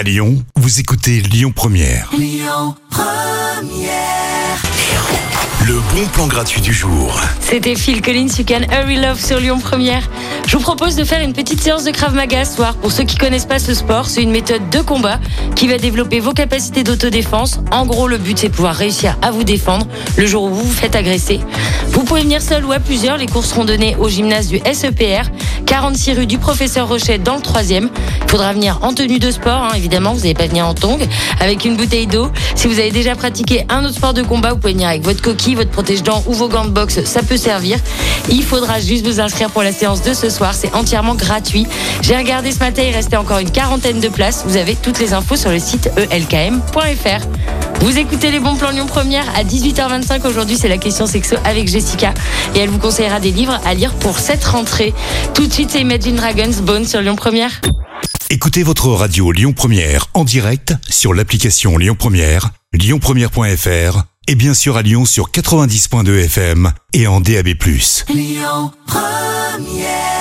À Lyon, vous écoutez Lyon Première. Le bon plan gratuit du jour. C'était Phil Collins, You Can Hurry Love sur Lyon Première. Je vous propose de faire une petite séance de Krav Maga ce soir. Pour ceux qui connaissent pas ce sport, c'est une méthode de combat qui va développer vos capacités d'autodéfense. En gros, le but c'est de pouvoir réussir à vous défendre le jour où vous vous faites agresser. Vous pouvez venir seul ou à plusieurs. Les cours seront donnés au gymnase du SEPR, 46 rue du Professeur Rochette dans le 3e. Il faudra venir en tenue de sport, hein, évidemment. Vous n'allez pas venir en tongs, avec une bouteille d'eau. Si vous avez déjà pratiqué un autre sport de combat, vous pouvez venir avec votre coquille, votre protège-dents ou vos gants de boxe. Ça peut servir. Il faudra juste vous inscrire pour la séance de ce soir. C'est entièrement gratuit. J'ai regardé ce matin, il restait encore une quarantaine de places. Vous avez toutes les infos sur le site elkm.fr. Vous écoutez les bons plans Lyon Première à 18h25. Aujourd'hui, c'est la question sexo avec Jessica. Et elle vous conseillera des livres à lire pour cette rentrée. Tout de suite, c'est Imagine Dragons Bone sur Lyon Première. Écoutez votre radio Lyon Première en direct sur l'application Lyon Première, lyonpremière.fr et bien sûr à Lyon sur 90.2 FM et en DAB+. Lyon Première